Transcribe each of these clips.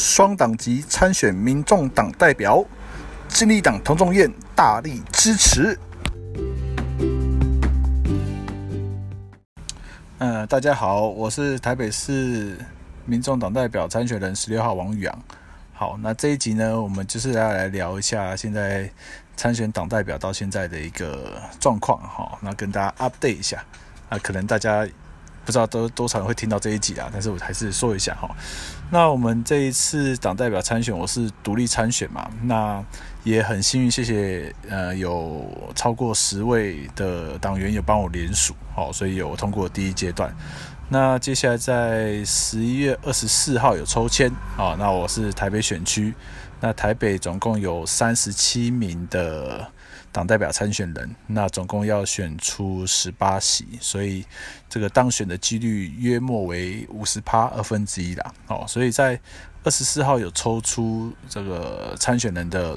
双党籍参选民众党代表，金力党童仲彦大力支持。嗯，大家好，我是台北市民众党代表参选人十六号王宇阳。好，那这一集呢，我们就是要来聊一下现在参选党代表到现在的一个状况哈。那跟大家 update 一下啊，可能大家。不知道多多少人会听到这一集啊，但是我还是说一下哈。那我们这一次党代表参选，我是独立参选嘛，那也很幸运，谢谢呃有超过十位的党员有帮我联署，好，所以有通过第一阶段。那接下来在十一月二十四号有抽签啊，那我是台北选区，那台北总共有三十七名的。党代表参选人，那总共要选出十八席，所以这个当选的几率约莫为五十趴二分之一啦。哦，所以在二十四号有抽出这个参选人的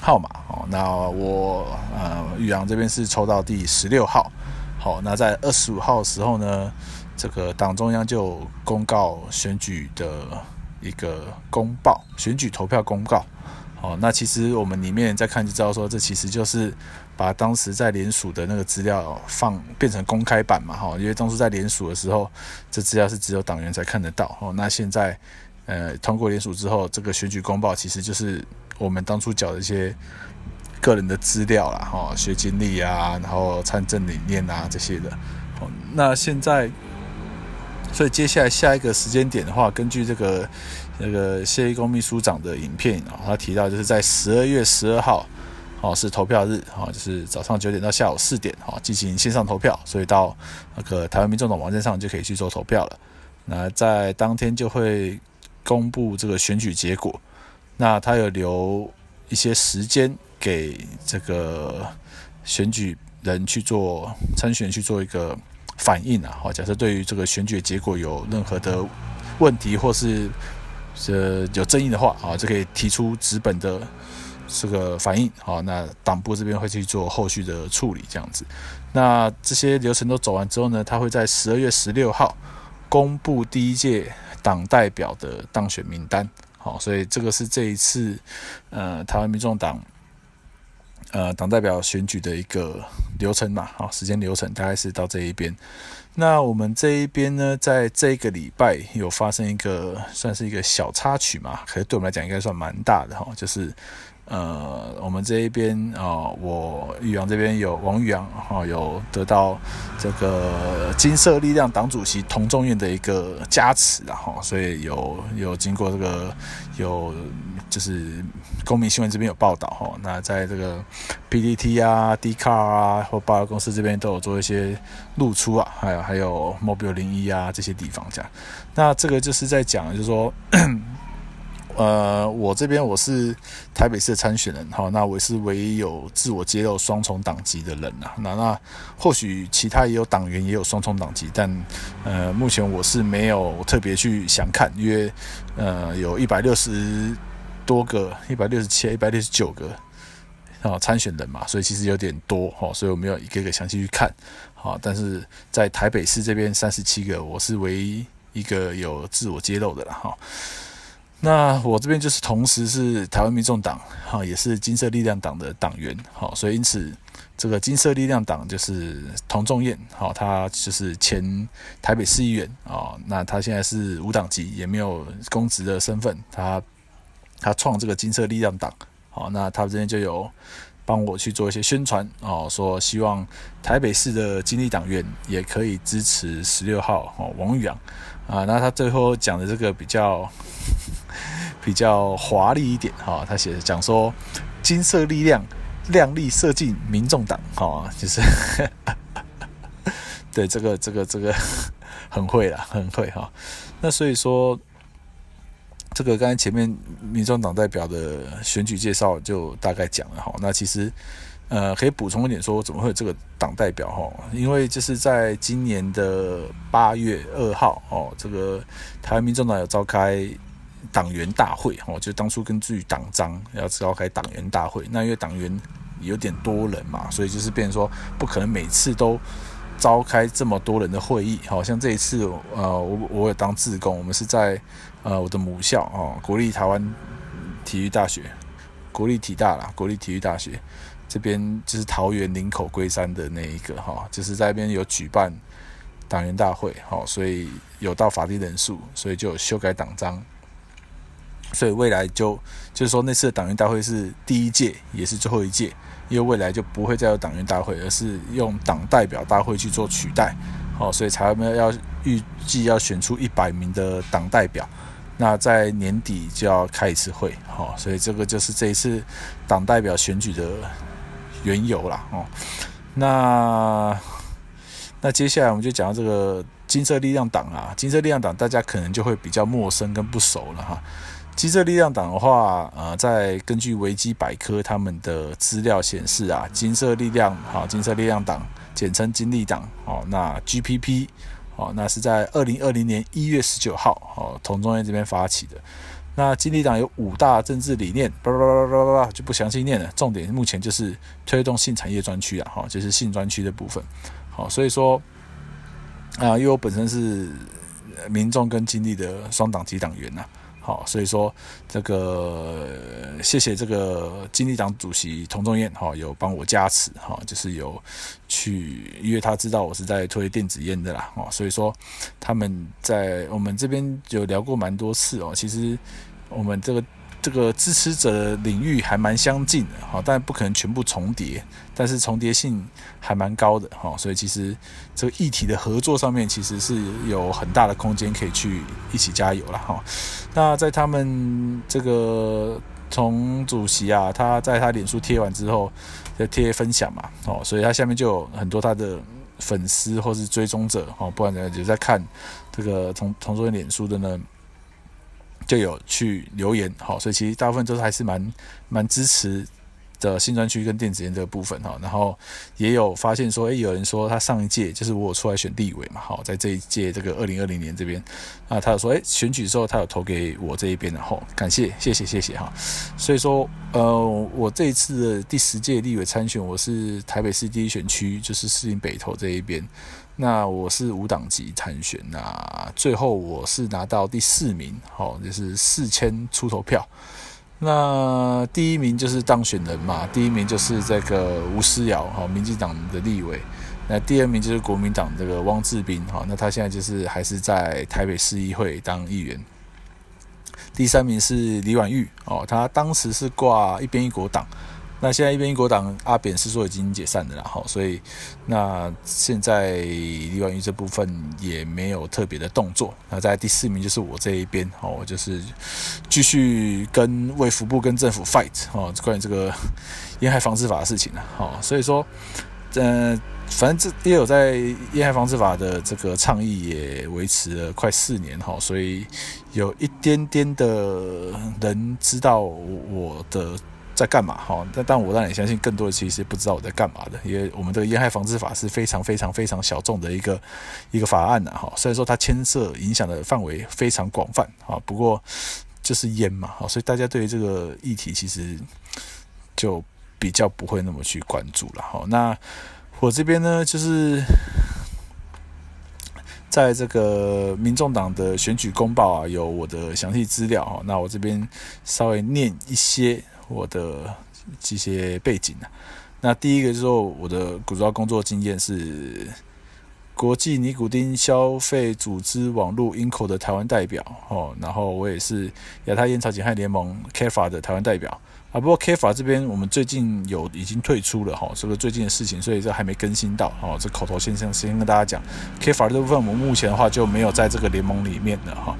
号码哦。那我呃宇阳这边是抽到第十六号。好，那在二十五号的时候呢，这个党中央就公告选举的一个公报，选举投票公告。哦，那其实我们里面再看就知道，说这其实就是把当时在联署的那个资料放变成公开版嘛，哈，因为当初在联署的时候，这资料是只有党员才看得到，哦，那现在呃通过联署之后，这个选举公报其实就是我们当初缴的一些个人的资料啦，哈，学经历啊，然后参政理念啊这些的，哦，那现在，所以接下来下一个时间点的话，根据这个。那个谢一公秘书长的影片啊，他提到就是在十二月十二号，哦是投票日，哦就是早上九点到下午四点，哦进行线上投票，所以到那个台湾民众的网站上就可以去做投票了。那在当天就会公布这个选举结果，那他有留一些时间给这个选举人去做参选去做一个反应啊，好，假设对于这个选举结果有任何的问题或是。这有争议的话啊，就可以提出纸本的这个反应啊。那党部这边会去做后续的处理，这样子。那这些流程都走完之后呢，他会在十二月十六号公布第一届党代表的当选名单。好，所以这个是这一次呃台湾民众党呃党代表选举的一个流程嘛。好，时间流程大概是到这一边。那我们这一边呢，在这个礼拜有发生一个算是一个小插曲嘛，可是对我们来讲应该算蛮大的哈，就是呃，我们这一边啊、哦，我宇阳这边有王宇阳哈，有得到这个金色力量党主席童仲彦的一个加持然后，所以有有经过这个有。就是公民新闻这边有报道哈，那在这个 PDT 啊、d c a r 啊或爆料公司这边都有做一些露出啊，还有还有 Mobile 零一啊这些地方这样。那这个就是在讲，就是说，呃，我这边我是台北市的参选人哈，那我是唯一有自我揭露双重党籍的人呐。那那或许其他也有党员也有双重党籍，但呃，目前我是没有特别去想看，因为呃，有一百六十。多个一百六十七、一百六十九个啊参选人嘛，所以其实有点多哈，所以我没有一个个详细去看好，但是在台北市这边三十七个，我是唯一一个有自我揭露的了哈。那我这边就是同时是台湾民众党哈，也是金色力量党的党员哈，所以因此这个金色力量党就是童仲彦哈，他就是前台北市议员啊，那他现在是无党籍，也没有公职的身份，他。他创这个金色力量党，好，那他这边就有帮我去做一些宣传，哦，说希望台北市的金力党员也可以支持十六号哦王宇阳啊，那他最后讲的这个比较比较华丽一点，哈，他写讲说金色力量亮丽射进民众党，哈，就是 对这个这个这个 很会啦，很会哈，那所以说。这个刚才前面民众党代表的选举介绍就大概讲了哈，那其实呃可以补充一点说，怎么会有这个党代表哈？因为就是在今年的八月二号哦，这个台湾民众党有召开党员大会哦，就当初根据党章要召开党员大会，那因为党员有点多人嘛，所以就是变成说不可能每次都召开这么多人的会议，好像这一次，呃，我我有当志工，我们是在呃我的母校哦，国立台湾体育大学，国立体大啦，国立体育大学这边就是桃园林口龟山的那一个哈，就是在那边有举办党员大会，好，所以有到法定人数，所以就有修改党章，所以未来就就是说那次的党员大会是第一届，也是最后一届。因为未来就不会再有党员大会，而是用党代表大会去做取代，好，所以才要要预计要选出一百名的党代表，那在年底就要开一次会，好，所以这个就是这一次党代表选举的缘由啦，哦，那那接下来我们就讲到这个金色力量党啊，金色力量党大家可能就会比较陌生跟不熟了哈。金色力量党的话，呃，在根据维基百科他们的资料显示啊，金色力量，好，金色力量党，简称金力党，哦，那 GPP，哦，那是在二零二零年一月十九号，哦，同中央这边发起的。那金力党有五大政治理念，叭叭叭叭叭叭，就不详细念了。重点目前就是推动性产业专区啊，哈，就是性专区的部分。好，所以说，啊，因为我本身是民众跟金力的双党籍党员呐。好，所以说这个谢谢这个经济党主席童仲彦哈，有帮我加持哈，就是有去，因为他知道我是在推电子烟的啦，哦，所以说他们在我们这边有聊过蛮多次哦，其实我们这个。这个支持者领域还蛮相近的，哈，但不可能全部重叠，但是重叠性还蛮高的，哈，所以其实这个议题的合作上面其实是有很大的空间可以去一起加油了，哈。那在他们这个从主席啊，他在他脸书贴完之后，就贴分享嘛，哦，所以他下面就有很多他的粉丝或是追踪者，哦，不管怎样就在看这个从从这脸书的呢。就有去留言，好，所以其实大部分都是还是蛮蛮支持的新专区跟电子烟这个部分哈，然后也有发现说，诶，有人说他上一届就是我出来选立委嘛，好，在这一届这个二零二零年这边啊，他有说，诶，选举的时候他有投给我这一边的，吼，感谢，谢谢，谢谢哈，所以说，呃，我这一次的第十届立委参选，我是台北市第一选区，就是士林北投这一边。那我是无党籍参选，那最后我是拿到第四名，好，就是四千出头票。那第一名就是当选人嘛，第一名就是这个吴思瑶，好，民进党的立委。那第二名就是国民党这个汪志斌，好，那他现在就是还是在台北市议会当议员。第三名是李婉玉，哦，他当时是挂一边一国党。那现在一边一国党阿扁是说已经解散了啦，哈，所以那现在李婉玉这部分也没有特别的动作。那在第四名就是我这一边，哦，我就是继续跟卫福部跟政府 fight，哦，关于这个烟害防治法的事情呢，哦，所以说，呃，反正这也有在烟害防治法的这个倡议也维持了快四年，哈，所以有一点点的人知道我的。在干嘛？哈，但但我当然也相信，更多的其实不知道我在干嘛的，因为我们这个烟害防治法是非常非常非常小众的一个一个法案呐，哈，虽然说它牵涉影响的范围非常广泛，哈，不过就是烟嘛，哈，所以大家对于这个议题其实就比较不会那么去关注了，哈。那我这边呢，就是在这个民众党的选举公报啊，有我的详细资料，哈，那我这边稍微念一些。我的这些背景啊，那第一个就是，我的主要工作经验是国际尼古丁消费组织网络 INCO 的台湾代表哦，然后我也是亚太烟草减害联盟 CAFA 的台湾代表。啊，不过 K 法这边我们最近有已经退出了哈，这个最近的事情，所以这还没更新到哦。这口头先生先跟大家讲，K 法这部分我们目前的话就没有在这个联盟里面了哈。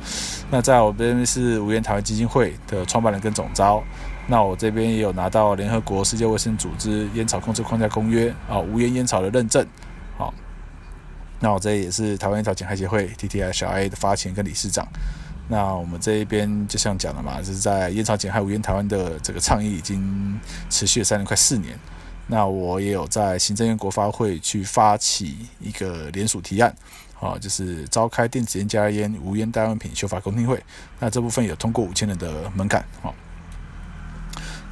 那在我这边是无烟台湾基金会的创办人跟总召，那我这边也有拿到联合国世界卫生组织烟草控制框架公约啊无烟烟草的认证，好，那我这也是台湾烟草减害协会 TTI 小 A 的发起跟理事长。那我们这一边就像讲了嘛，就是在烟草减害无烟台湾的这个倡议已经持续了三年快四年。那我也有在行政院国发会去发起一个联署提案，啊，就是召开电子烟、加烟、无烟代用品修法公听会。那这部分有通过五千人的门槛，好。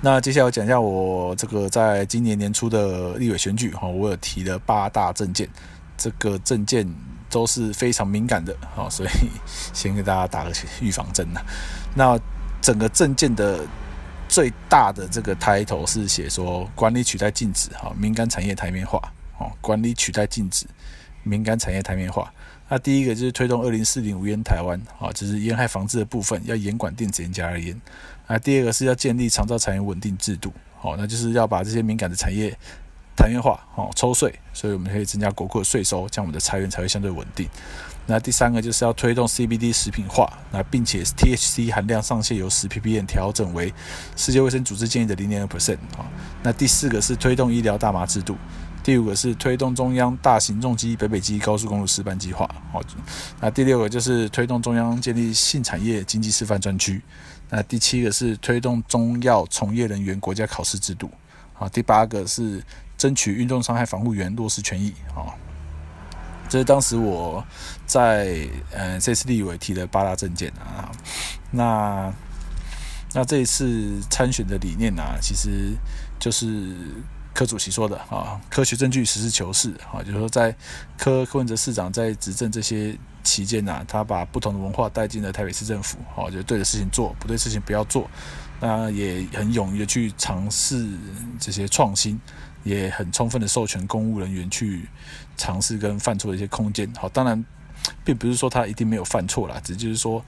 那接下来我讲一下我这个在今年年初的立委选举，哈，我有提了八大政见。这个政见都是非常敏感的，好，所以先给大家打个预防针呐。那整个政见的最大的这个抬头是写说，管理取代禁止，哈，敏感产业台面化，哦，管理取代禁止，敏感产业台面化。那第一个就是推动二零四零无烟台湾，啊，就是烟害防治的部分要严管电子烟加热烟。那第二个是要建立长照产业稳定制度，哦，那就是要把这些敏感的产业产业化，哦，抽税，所以我们可以增加国库的税收，这样我们的财源才会相对稳定。那第三个就是要推动 CBD 食品化，那并且 THC 含量上限由十 ppm 调整为世界卫生组织建议的零点二 percent，啊，那第四个是推动医疗大麻制度。第五个是推动中央大型重机北北基高速公路示范计划，好，那第六个就是推动中央建立性产业经济示范专区，那第七个是推动中药从业人员国家考试制度，好，第八个是争取运动伤害防护员落实权益，好，这是当时我在呃这次立委提的八大政见啊，那那这一次参选的理念呢、啊，其实就是。柯主席说的啊，科学证据实事求是啊，就是说在柯柯文哲市长在执政这些期间呐，他把不同的文化带进了台北市政府，哦，就对的事情做，不对事情不要做，那也很勇于的去尝试这些创新，也很充分的授权公务人员去尝试跟犯错的一些空间。好，当然并不是说他一定没有犯错啦，只就是说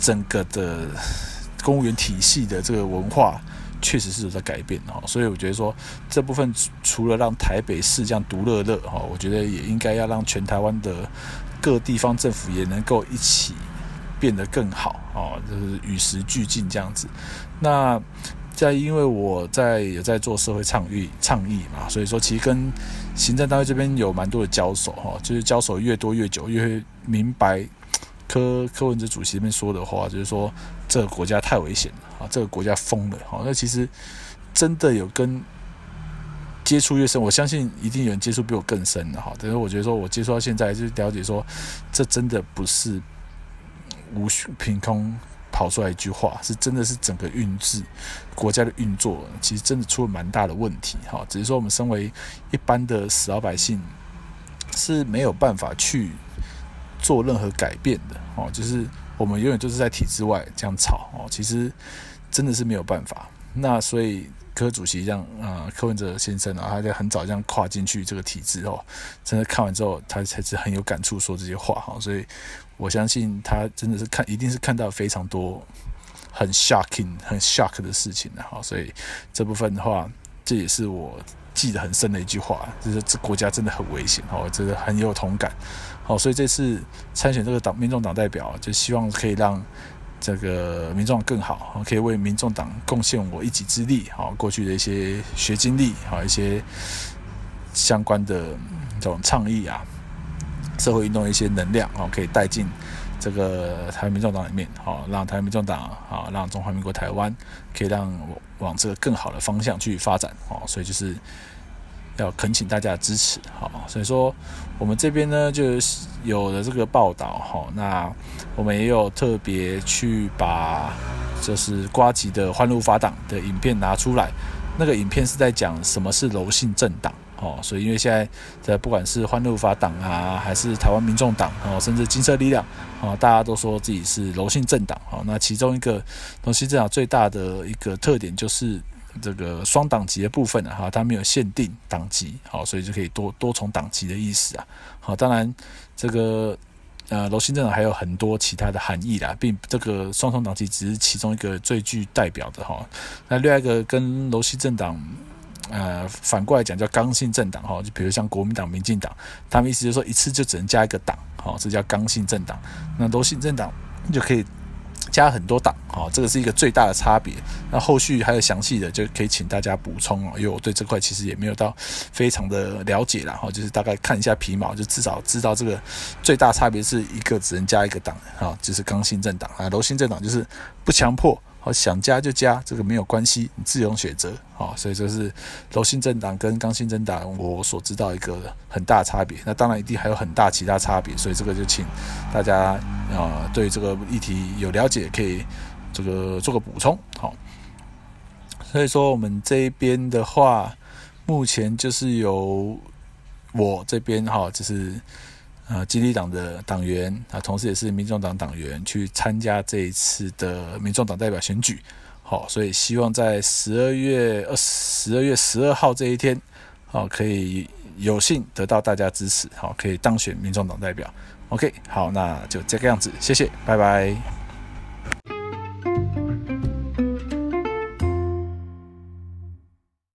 整个的公务员体系的这个文化。确实是有在改变哦，所以我觉得说这部分除了让台北市这样独乐乐哈，我觉得也应该要让全台湾的各地方政府也能够一起变得更好啊，就是与时俱进这样子。那在因为我在有在做社会倡议倡议嘛，所以说其实跟行政单位这边有蛮多的交手哈，就是交手越多越久，越明白柯柯文哲主席这边说的话，就是说这个国家太危险了。啊，这个国家疯了！好，那其实真的有跟接触越深，我相信一定有人接触比我更深的哈。但是我觉得说，我接触到现在，就了解说，这真的不是无序凭空跑出来一句话，是真的是整个运制国家的运作，其实真的出了蛮大的问题哈。只是说，我们身为一般的死老百姓是没有办法去做任何改变的哦，就是我们永远就是在体制外这样吵哦，其实。真的是没有办法，那所以柯主席这样啊、柯文哲先生啊，他在很早这样跨进去这个体制哦，真的看完之后，他才是很有感触说这些话哈，所以我相信他真的是看，一定是看到非常多很 shocking、很 shock 的事情的哈，所以这部分的话，这也是我记得很深的一句话，就是这国家真的很危险哦，我真的很有同感，好，所以这次参选这个党民众党代表，就希望可以让。这个民众更好，可以为民众党贡献我一己之力，好，过去的一些学经历，好，一些相关的这种倡议啊，社会运动一些能量，哦，可以带进这个台湾民众党里面，好，让台湾民众党，好，让中华民国台湾可以让往这个更好的方向去发展，哦，所以就是。要恳请大家的支持，好，所以说我们这边呢就有了这个报道，好，那我们也有特别去把就是瓜吉的欢乐法党的影片拿出来，那个影片是在讲什么是柔性政党，哦，所以因为现在在不管是欢乐法党啊，还是台湾民众党，哦，甚至金色力量，哦，大家都说自己是柔性政党，哦，那其中一个柔性政党最大的一个特点就是。这个双党籍的部分哈，它没有限定党籍，好，所以就可以多多重党籍的意思啊。好，当然这个呃柔性政党还有很多其他的含义啦，并这个双重党籍只是其中一个最具代表的哈。那另外一个跟柔性政党呃反过来讲叫刚性政党哈，就比如像国民党、民进党，他们意思就是说一次就只能加一个党，好，这叫刚性政党。那柔性政党就可以。加很多党，好，这个是一个最大的差别。那后续还有详细的，就可以请大家补充哦，因为我对这块其实也没有到非常的了解啦，哈，就是大概看一下皮毛，就至少知道这个最大差别是一个只能加一个党，哈，就是刚性政党啊，柔性政党就是不强迫。好，想加就加，这个没有关系，你自由选择。好，所以这是柔性政党跟刚性政党我所知道一个很大的差别。那当然一定还有很大其他差别，所以这个就请大家啊、呃、对这个议题有了解，可以这个做个补充。好，所以说我们这边的话，目前就是由我这边哈，就是呃，基地党的党员啊，同时也是民众党党员，去参加这一次的民众党代表选举。好，所以希望在十二月二十二月十二号这一天，好，可以有幸得到大家支持，好，可以当选民众党代表。OK，好，那就这个样子，谢谢，拜拜。